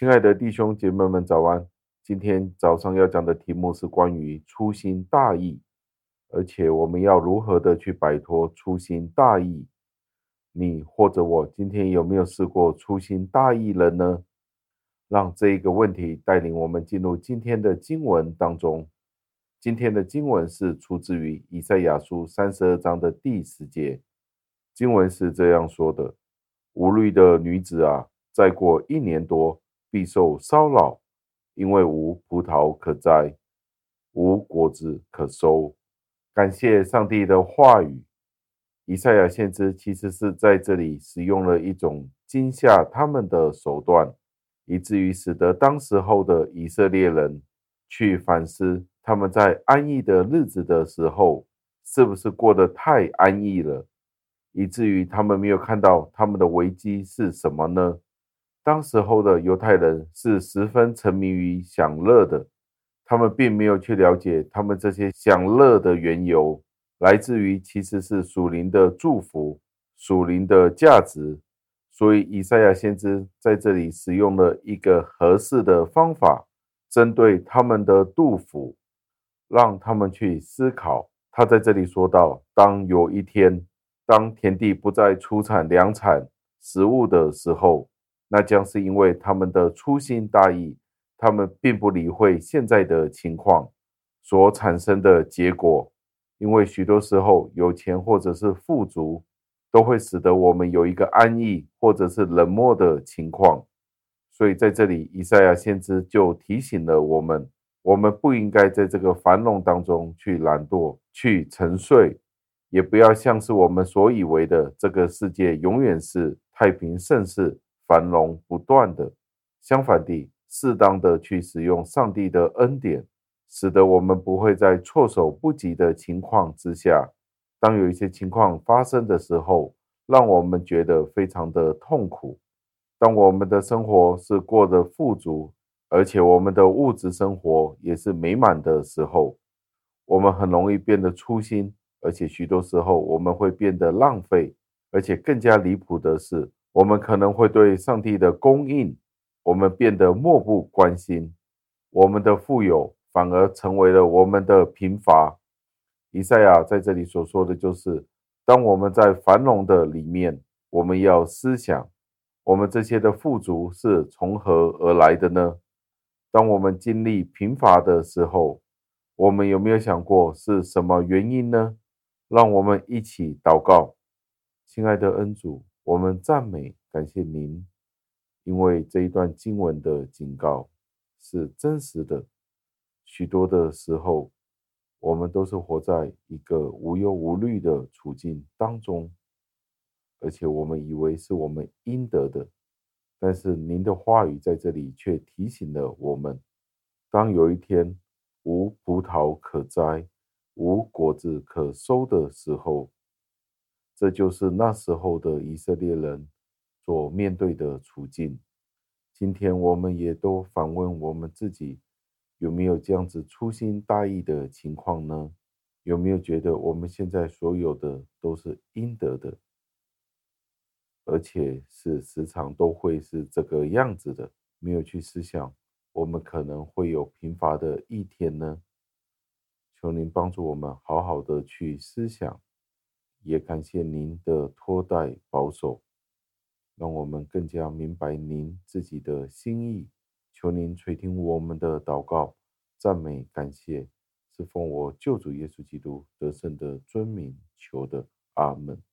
亲爱的弟兄姐妹们，早安！今天早上要讲的题目是关于粗心大意，而且我们要如何的去摆脱粗心大意？你或者我今天有没有试过粗心大意了呢？让这一个问题带领我们进入今天的经文当中。今天的经文是出自于以赛亚书三十二章的第十节，经文是这样说的：“无虑的女子啊，再过一年多。”必受骚扰，因为无葡萄可摘，无果子可收。感谢上帝的话语。以赛亚先知其实是在这里使用了一种惊吓他们的手段，以至于使得当时候的以色列人去反思他们在安逸的日子的时候，是不是过得太安逸了，以至于他们没有看到他们的危机是什么呢？当时候的犹太人是十分沉迷于享乐的，他们并没有去了解他们这些享乐的缘由，来自于其实是属灵的祝福、属灵的价值。所以以赛亚先知在这里使用了一个合适的方法，针对他们的杜甫，让他们去思考。他在这里说到：当有一天，当田地不再出产粮产食物的时候。那将是因为他们的粗心大意，他们并不理会现在的情况所产生的结果。因为许多时候，有钱或者是富足，都会使得我们有一个安逸或者是冷漠的情况。所以在这里，以赛亚先知就提醒了我们：我们不应该在这个繁荣当中去懒惰、去沉睡，也不要像是我们所以为的这个世界永远是太平盛世。繁荣不断的，相反地，适当的去使用上帝的恩典，使得我们不会在措手不及的情况之下，当有一些情况发生的时候，让我们觉得非常的痛苦。当我们的生活是过得富足，而且我们的物质生活也是美满的时候，我们很容易变得粗心，而且许多时候我们会变得浪费，而且更加离谱的是，我们可能会对上帝的供应，我们变得漠不关心，我们的富有反而成为了我们的贫乏。以赛亚在这里所说的就是，当我们在繁荣的里面，我们要思想，我们这些的富足是从何而来的呢？当我们经历贫乏的时候，我们有没有想过是什么原因呢？让我们一起祷告，亲爱的恩主。我们赞美感谢您，因为这一段经文的警告是真实的。许多的时候，我们都是活在一个无忧无虑的处境当中，而且我们以为是我们应得的。但是您的话语在这里却提醒了我们：当有一天无葡萄可摘、无果子可收的时候。这就是那时候的以色列人所面对的处境。今天我们也都反问我们自己，有没有这样子粗心大意的情况呢？有没有觉得我们现在所有的都是应得的，而且是时常都会是这个样子的？没有去思想，我们可能会有贫乏的一天呢？求您帮助我们好好的去思想。也感谢您的托带保守，让我们更加明白您自己的心意。求您垂听我们的祷告、赞美、感谢，是奉我救主耶稣基督得胜的尊名求的。阿门。